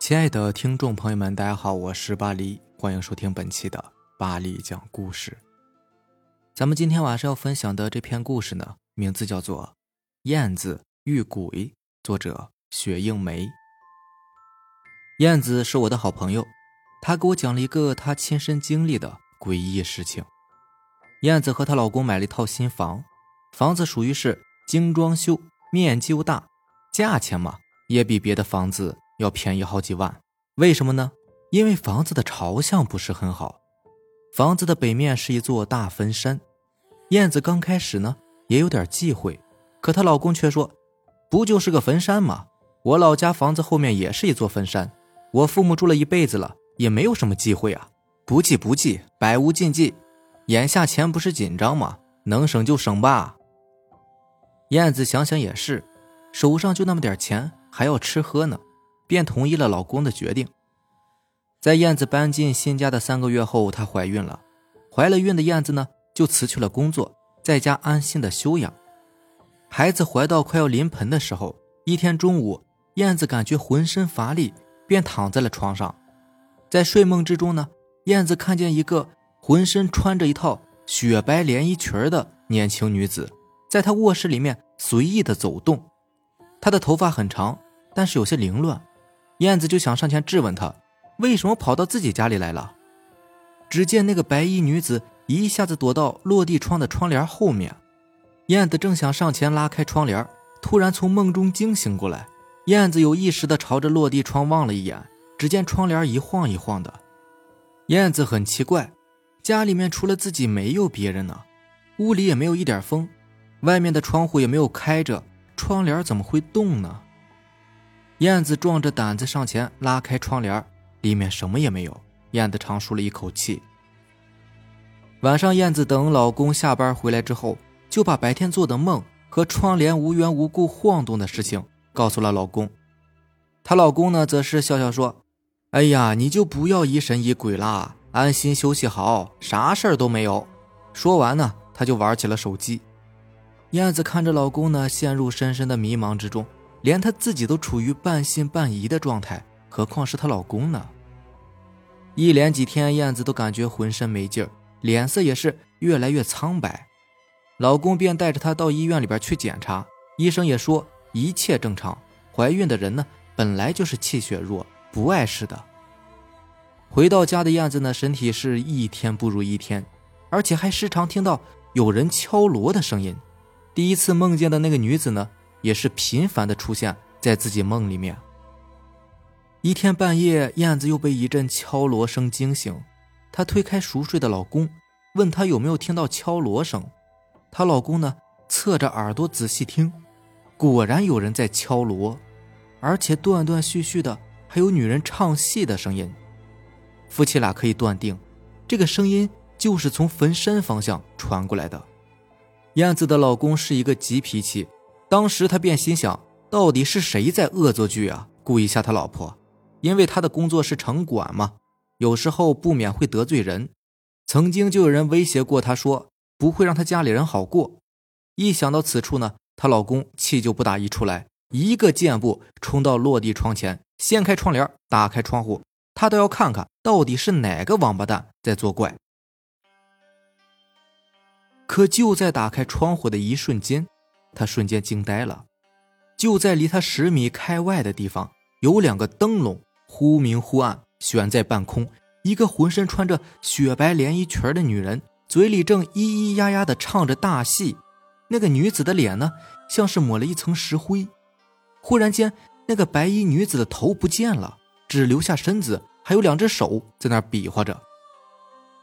亲爱的听众朋友们，大家好，我是巴黎，欢迎收听本期的巴黎讲故事。咱们今天晚上要分享的这篇故事呢，名字叫做《燕子遇鬼》，作者雪映梅。燕子是我的好朋友，她给我讲了一个她亲身经历的诡异事情。燕子和她老公买了一套新房，房子属于是精装修，面积又大，价钱嘛也比别的房子。要便宜好几万，为什么呢？因为房子的朝向不是很好，房子的北面是一座大坟山。燕子刚开始呢也有点忌讳，可她老公却说：“不就是个坟山吗？我老家房子后面也是一座坟山，我父母住了一辈子了，也没有什么忌讳啊。不忌不忌，百无禁忌。眼下钱不是紧张吗？能省就省吧。”燕子想想也是，手上就那么点钱，还要吃喝呢。便同意了老公的决定。在燕子搬进新家的三个月后，她怀孕了。怀了孕的燕子呢，就辞去了工作，在家安心的休养。孩子怀到快要临盆的时候，一天中午，燕子感觉浑身乏力，便躺在了床上。在睡梦之中呢，燕子看见一个浑身穿着一套雪白连衣裙的年轻女子，在她卧室里面随意的走动。她的头发很长，但是有些凌乱。燕子就想上前质问他，为什么跑到自己家里来了？只见那个白衣女子一下子躲到落地窗的窗帘后面。燕子正想上前拉开窗帘，突然从梦中惊醒过来。燕子有意识地朝着落地窗望了一眼，只见窗帘一晃一晃的。燕子很奇怪，家里面除了自己没有别人呢，屋里也没有一点风，外面的窗户也没有开着，窗帘怎么会动呢？燕子壮着胆子上前拉开窗帘，里面什么也没有。燕子长舒了一口气。晚上，燕子等老公下班回来之后，就把白天做的梦和窗帘无缘无故晃动的事情告诉了老公。她老公呢，则是笑笑说：“哎呀，你就不要疑神疑鬼啦，安心休息好，啥事儿都没有。”说完呢，他就玩起了手机。燕子看着老公呢，陷入深深的迷茫之中。连她自己都处于半信半疑的状态，何况是她老公呢？一连几天，燕子都感觉浑身没劲儿，脸色也是越来越苍白。老公便带着她到医院里边去检查，医生也说一切正常。怀孕的人呢，本来就是气血弱，不碍事的。回到家的燕子呢，身体是一天不如一天，而且还时常听到有人敲锣的声音。第一次梦见的那个女子呢？也是频繁的出现在自己梦里面。一天半夜，燕子又被一阵敲锣声惊醒。她推开熟睡的老公，问他有没有听到敲锣声。她老公呢，侧着耳朵仔细听，果然有人在敲锣，而且断断续续的，还有女人唱戏的声音。夫妻俩可以断定，这个声音就是从坟山方向传过来的。燕子的老公是一个急脾气。当时他便心想，到底是谁在恶作剧啊？故意吓他老婆，因为他的工作是城管嘛，有时候不免会得罪人。曾经就有人威胁过他，说不会让他家里人好过。一想到此处呢，她老公气就不打一处来，一个箭步冲到落地窗前，掀开窗帘，打开窗户，他倒要看看到底是哪个王八蛋在作怪。可就在打开窗户的一瞬间。他瞬间惊呆了，就在离他十米开外的地方，有两个灯笼忽明忽暗悬在半空。一个浑身穿着雪白连衣裙的女人，嘴里正咿咿呀呀地唱着大戏。那个女子的脸呢，像是抹了一层石灰。忽然间，那个白衣女子的头不见了，只留下身子，还有两只手在那比划着。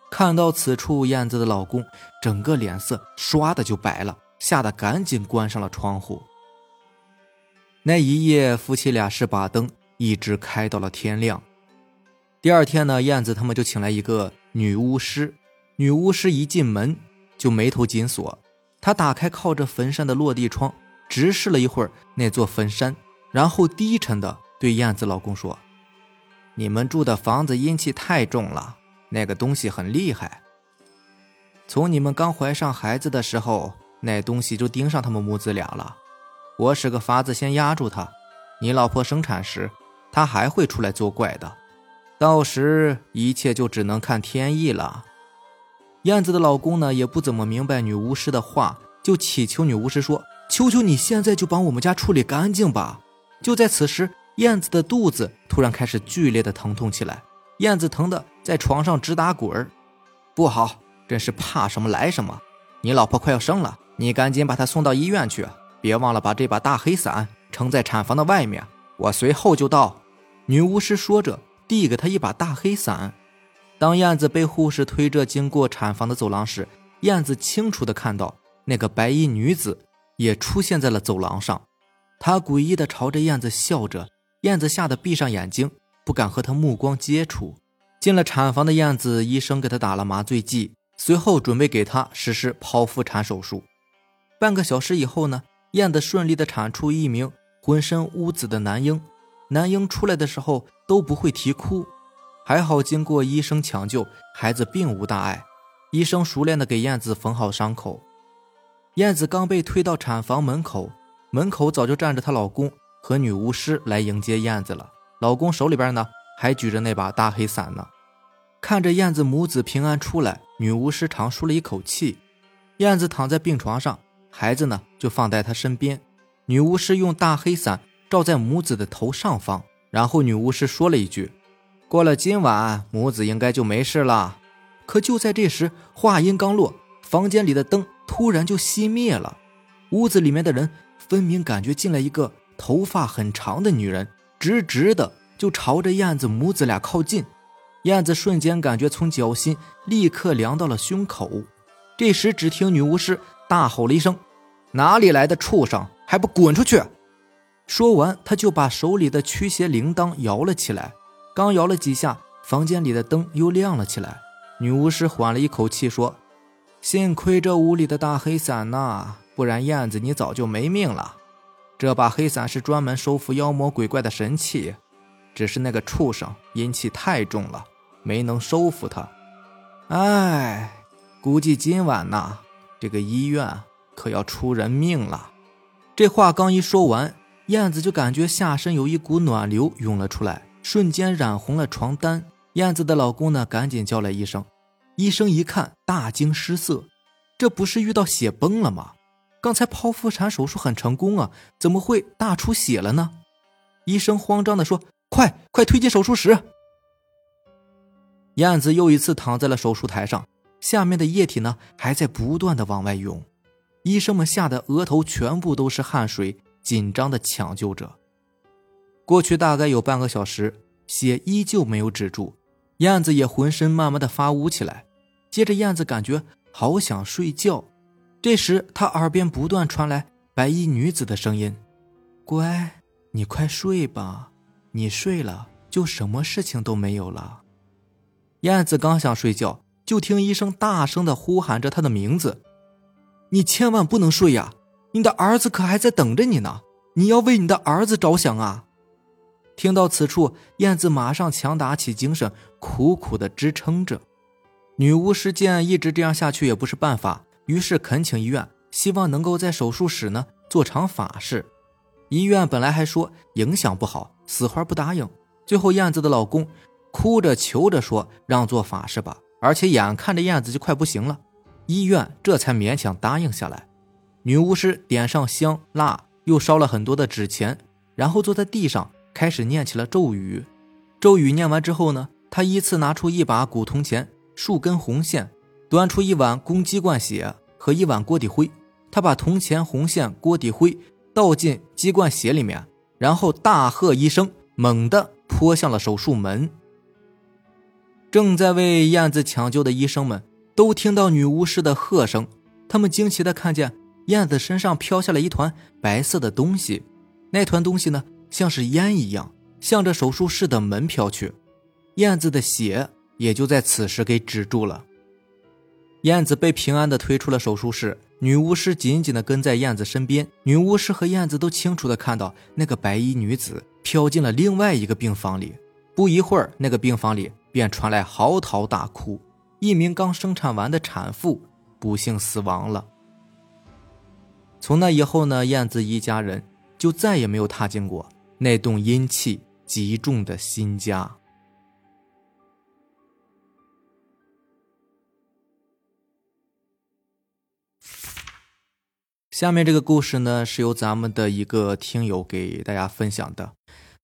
看到此处，燕子的老公整个脸色唰的就白了。吓得赶紧关上了窗户。那一夜，夫妻俩是把灯一直开到了天亮。第二天呢，燕子他们就请来一个女巫师。女巫师一进门就眉头紧锁，她打开靠着坟山的落地窗，直视了一会儿那座坟山，然后低沉的对燕子老公说：“你们住的房子阴气太重了，那个东西很厉害。从你们刚怀上孩子的时候。”那东西就盯上他们母子俩了，我使个法子先压住他。你老婆生产时，他还会出来作怪的。到时一切就只能看天意了。燕子的老公呢，也不怎么明白女巫师的话，就祈求女巫师说：“求求你现在就帮我们家处理干净吧。”就在此时，燕子的肚子突然开始剧烈的疼痛起来，燕子疼的在床上直打滚儿。不好，真是怕什么来什么。你老婆快要生了，你赶紧把她送到医院去，别忘了把这把大黑伞撑在产房的外面。我随后就到。女巫师说着，递给他一把大黑伞。当燕子被护士推着经过产房的走廊时，燕子清楚地看到那个白衣女子也出现在了走廊上。她诡异地朝着燕子笑着，燕子吓得闭上眼睛，不敢和她目光接触。进了产房的燕子，医生给她打了麻醉剂，随后准备给她实施剖腹产手术。半个小时以后呢，燕子顺利地产出一名浑身乌紫的男婴。男婴出来的时候都不会啼哭。还好，经过医生抢救，孩子并无大碍。医生熟练地给燕子缝好伤口。燕子刚被推到产房门口，门口早就站着她老公和女巫师来迎接燕子了。老公手里边呢还举着那把大黑伞呢。看着燕子母子平安出来，女巫师长舒了一口气。燕子躺在病床上，孩子呢就放在他身边。女巫师用大黑伞罩在母子的头上方，然后女巫师说了一句。过了今晚，母子应该就没事了。可就在这时，话音刚落，房间里的灯突然就熄灭了。屋子里面的人分明感觉进来一个头发很长的女人，直直的就朝着燕子母子俩靠近。燕子瞬间感觉从脚心立刻凉到了胸口。这时，只听女巫师大吼了一声：“哪里来的畜生，还不滚出去！”说完，他就把手里的驱邪铃铛摇了起来。刚摇了几下，房间里的灯又亮了起来。女巫师缓了一口气说：“幸亏这屋里的大黑伞呐，不然燕子你早就没命了。这把黑伞是专门收服妖魔鬼怪的神器，只是那个畜生阴气太重了，没能收服他。哎，估计今晚呐，这个医院可要出人命了。”这话刚一说完，燕子就感觉下身有一股暖流涌了出来。瞬间染红了床单，燕子的老公呢，赶紧叫来医生。医生一看，大惊失色，这不是遇到血崩了吗？刚才剖腹产手术很成功啊，怎么会大出血了呢？医生慌张地说：“快快推进手术室！”燕子又一次躺在了手术台上，下面的液体呢，还在不断的往外涌。医生们吓得额头全部都是汗水，紧张的抢救着。过去大概有半个小时，血依旧没有止住，燕子也浑身慢慢的发乌起来。接着，燕子感觉好想睡觉。这时，她耳边不断传来白衣女子的声音：“乖，你快睡吧，你睡了就什么事情都没有了。”燕子刚想睡觉，就听医生大声的呼喊着她的名字：“你千万不能睡呀！你的儿子可还在等着你呢，你要为你的儿子着想啊！”听到此处，燕子马上强打起精神，苦苦的支撑着。女巫师见一直这样下去也不是办法，于是恳请医院，希望能够在手术室呢做场法事。医院本来还说影响不好，死活不答应。最后，燕子的老公哭着求着说让做法事吧，而且眼看着燕子就快不行了，医院这才勉强答应下来。女巫师点上香蜡，又烧了很多的纸钱，然后坐在地上。开始念起了咒语，咒语念完之后呢，他依次拿出一把古铜钱、数根红线，端出一碗公鸡冠血和一碗锅底灰。他把铜钱、红线、锅底灰倒进鸡冠血里面，然后大喝一声，猛地泼向了手术门。正在为燕子抢救的医生们都听到女巫师的喝声，他们惊奇的看见燕子身上飘下了一团白色的东西，那团东西呢？像是烟一样，向着手术室的门飘去，燕子的血也就在此时给止住了。燕子被平安的推出了手术室，女巫师紧紧的跟在燕子身边。女巫师和燕子都清楚的看到那个白衣女子飘进了另外一个病房里。不一会儿，那个病房里便传来嚎啕大哭，一名刚生产完的产妇不幸死亡了。从那以后呢，燕子一家人就再也没有踏进过。那栋阴气极重的新家。下面这个故事呢，是由咱们的一个听友给大家分享的。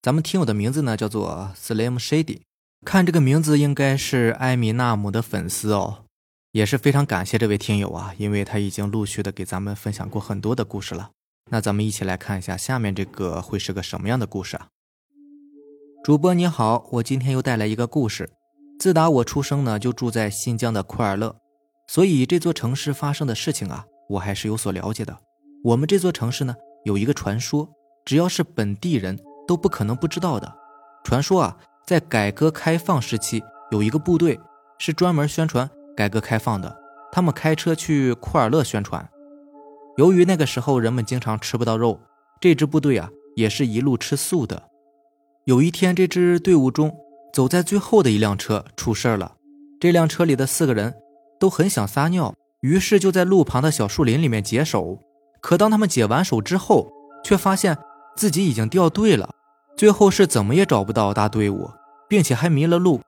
咱们听友的名字呢叫做 Slim Shady，看这个名字应该是艾米纳姆的粉丝哦，也是非常感谢这位听友啊，因为他已经陆续的给咱们分享过很多的故事了。那咱们一起来看一下下面这个会是个什么样的故事啊？主播你好，我今天又带来一个故事。自打我出生呢，就住在新疆的库尔勒，所以这座城市发生的事情啊。我还是有所了解的。我们这座城市呢，有一个传说，只要是本地人都不可能不知道的。传说啊，在改革开放时期，有一个部队是专门宣传改革开放的。他们开车去库尔勒宣传。由于那个时候人们经常吃不到肉，这支部队啊，也是一路吃素的。有一天，这支队伍中走在最后的一辆车出事了。这辆车里的四个人都很想撒尿。于是就在路旁的小树林里面解手，可当他们解完手之后，却发现自己已经掉队了，最后是怎么也找不到大队伍，并且还迷了路。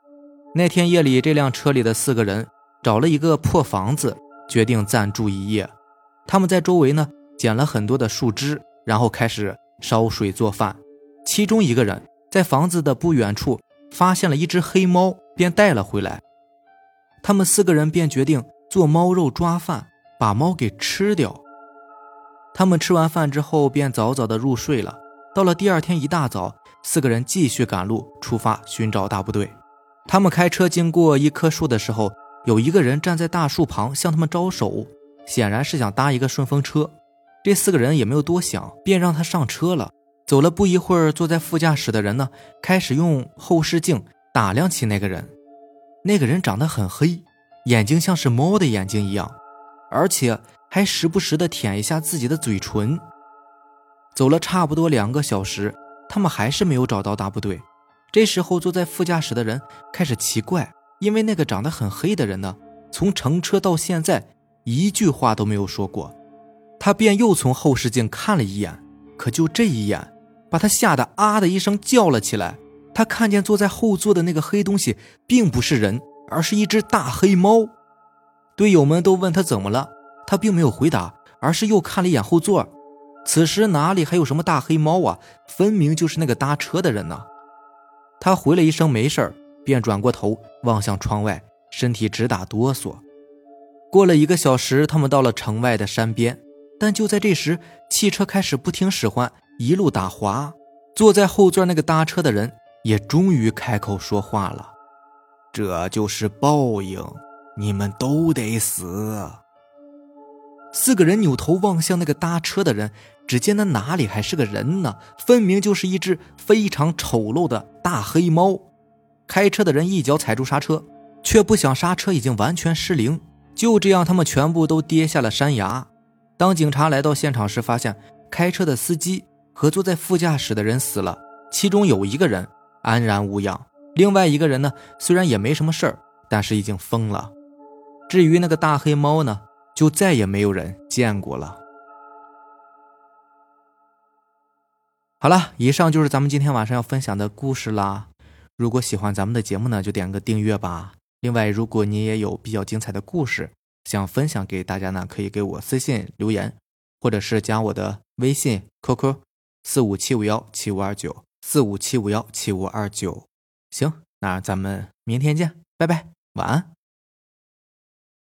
那天夜里，这辆车里的四个人找了一个破房子，决定暂住一夜。他们在周围呢捡了很多的树枝，然后开始烧水做饭。其中一个人在房子的不远处发现了一只黑猫，便带了回来。他们四个人便决定。做猫肉抓饭，把猫给吃掉。他们吃完饭之后，便早早的入睡了。到了第二天一大早，四个人继续赶路出发寻找大部队。他们开车经过一棵树的时候，有一个人站在大树旁向他们招手，显然是想搭一个顺风车。这四个人也没有多想，便让他上车了。走了不一会儿，坐在副驾驶的人呢，开始用后视镜打量起那个人。那个人长得很黑。眼睛像是猫的眼睛一样，而且还时不时的舔一下自己的嘴唇。走了差不多两个小时，他们还是没有找到大部队。这时候，坐在副驾驶的人开始奇怪，因为那个长得很黑的人呢，从乘车到现在一句话都没有说过。他便又从后视镜看了一眼，可就这一眼，把他吓得啊的一声叫了起来。他看见坐在后座的那个黑东西，并不是人。而是一只大黑猫，队友们都问他怎么了，他并没有回答，而是又看了一眼后座。此时哪里还有什么大黑猫啊？分明就是那个搭车的人呢。他回了一声没事便转过头望向窗外，身体直打哆嗦。过了一个小时，他们到了城外的山边，但就在这时，汽车开始不听使唤，一路打滑。坐在后座那个搭车的人也终于开口说话了。这就是报应，你们都得死。四个人扭头望向那个搭车的人，只见那哪里还是个人呢？分明就是一只非常丑陋的大黑猫。开车的人一脚踩住刹车，却不想刹车已经完全失灵。就这样，他们全部都跌下了山崖。当警察来到现场时，发现开车的司机和坐在副驾驶的人死了，其中有一个人安然无恙。另外一个人呢，虽然也没什么事儿，但是已经疯了。至于那个大黑猫呢，就再也没有人见过了。好了，以上就是咱们今天晚上要分享的故事啦。如果喜欢咱们的节目呢，就点个订阅吧。另外，如果你也有比较精彩的故事想分享给大家呢，可以给我私信留言，或者是加我的微信 QQ 四五七五幺七五二九四五七五幺七五二九。行，那咱们明天见，拜拜，晚安。